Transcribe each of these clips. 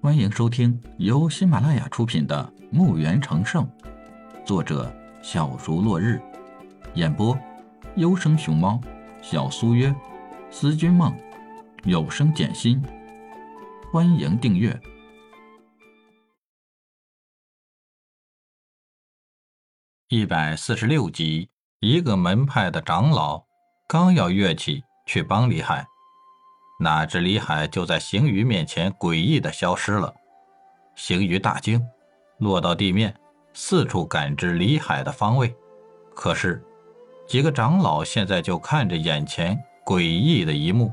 欢迎收听由喜马拉雅出品的《墓园成圣》，作者小竹落日，演播优生熊猫、小苏约、思君梦、有声简心。欢迎订阅一百四十六集。一个门派的长老刚要跃起去帮李海。哪知李海就在邢鱼面前诡异的消失了，邢鱼大惊，落到地面，四处感知李海的方位。可是几个长老现在就看着眼前诡异的一幕，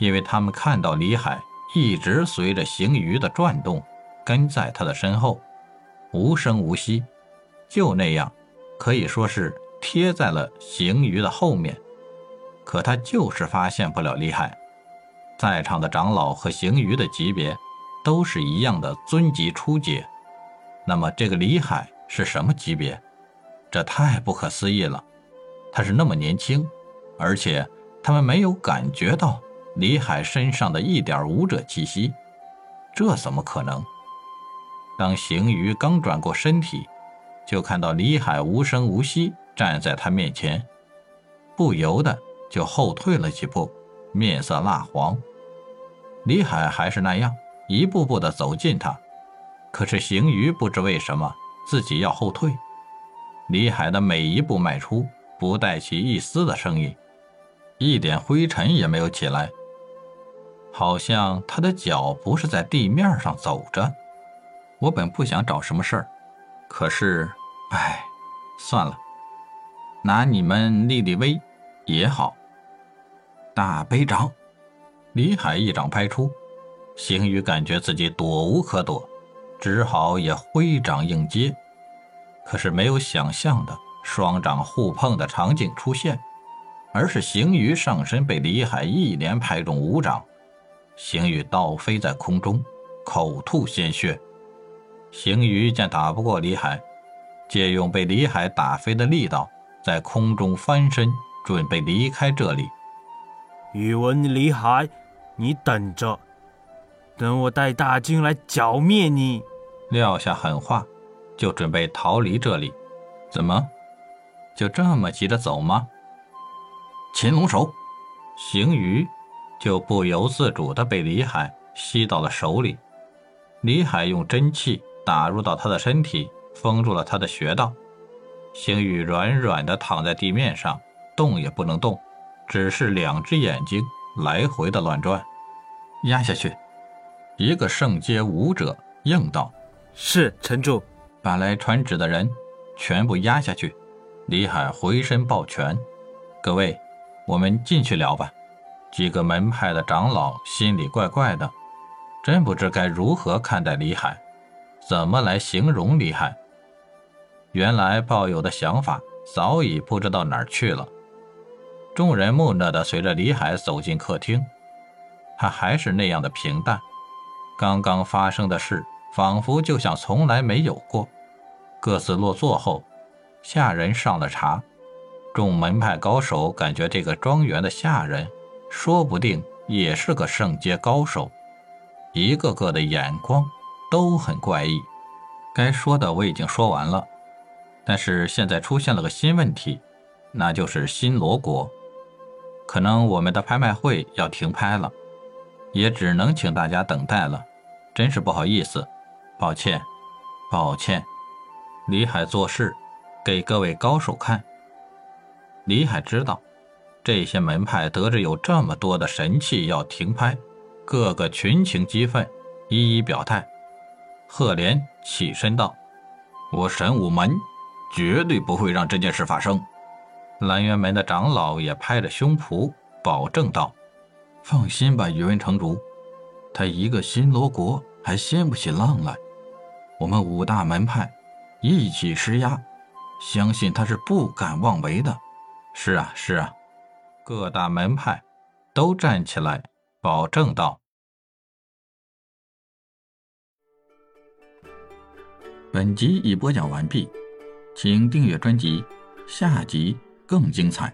因为他们看到李海一直随着邢鱼的转动，跟在他的身后，无声无息，就那样，可以说是贴在了邢鱼的后面。可他就是发现不了李海。在场的长老和行余的级别都是一样的尊级初阶，那么这个李海是什么级别？这太不可思议了！他是那么年轻，而且他们没有感觉到李海身上的一点武者气息，这怎么可能？当行余刚转过身体，就看到李海无声无息站在他面前，不由得就后退了几步。面色蜡黄，李海还是那样一步步的走近他，可是行鱼不知为什么自己要后退。李海的每一步迈出不带起一丝的声音，一点灰尘也没有起来，好像他的脚不是在地面上走着。我本不想找什么事儿，可是，唉，算了，拿你们立立威也好。大悲掌，李海一掌拍出，邢宇感觉自己躲无可躲，只好也挥掌应接。可是没有想象的双掌互碰的场景出现，而是邢宇上身被李海一连拍中五掌，邢宇倒飞在空中，口吐鲜血。邢宇见打不过李海，借用被李海打飞的力道，在空中翻身，准备离开这里。宇文李海，你等着，等我带大军来剿灭你！撂下狠话，就准备逃离这里。怎么，就这么急着走吗？擒龙手，行鱼就不由自主地被李海吸到了手里。李海用真气打入到他的身体，封住了他的穴道。行鱼软软地躺在地面上，动也不能动。只是两只眼睛来回的乱转，压下去。一个圣阶武者应道：“是城主。”把来传旨的人全部压下去。李海回身抱拳：“各位，我们进去聊吧。”几个门派的长老心里怪怪的，真不知该如何看待李海，怎么来形容李海。原来抱有的想法早已不知道哪儿去了。众人木讷地随着李海走进客厅，他还是那样的平淡。刚刚发生的事仿佛就像从来没有过。各自落座后，下人上了茶。众门派高手感觉这个庄园的下人说不定也是个圣阶高手，一个个的眼光都很怪异。该说的我已经说完了，但是现在出现了个新问题，那就是新罗国。可能我们的拍卖会要停拍了，也只能请大家等待了，真是不好意思，抱歉，抱歉。李海做事给各位高手看。李海知道这些门派得知有这么多的神器要停拍，个个群情激愤，一一表态。赫连起身道：“我神武门绝对不会让这件事发生。”蓝渊门的长老也拍着胸脯保证道：“放心吧，宇文城主，他一个新罗国还掀不起浪来。我们五大门派一起施压，相信他是不敢妄为的。”是啊，是啊，各大门派都站起来保证道。本集已播讲完毕，请订阅专辑，下集。更精彩。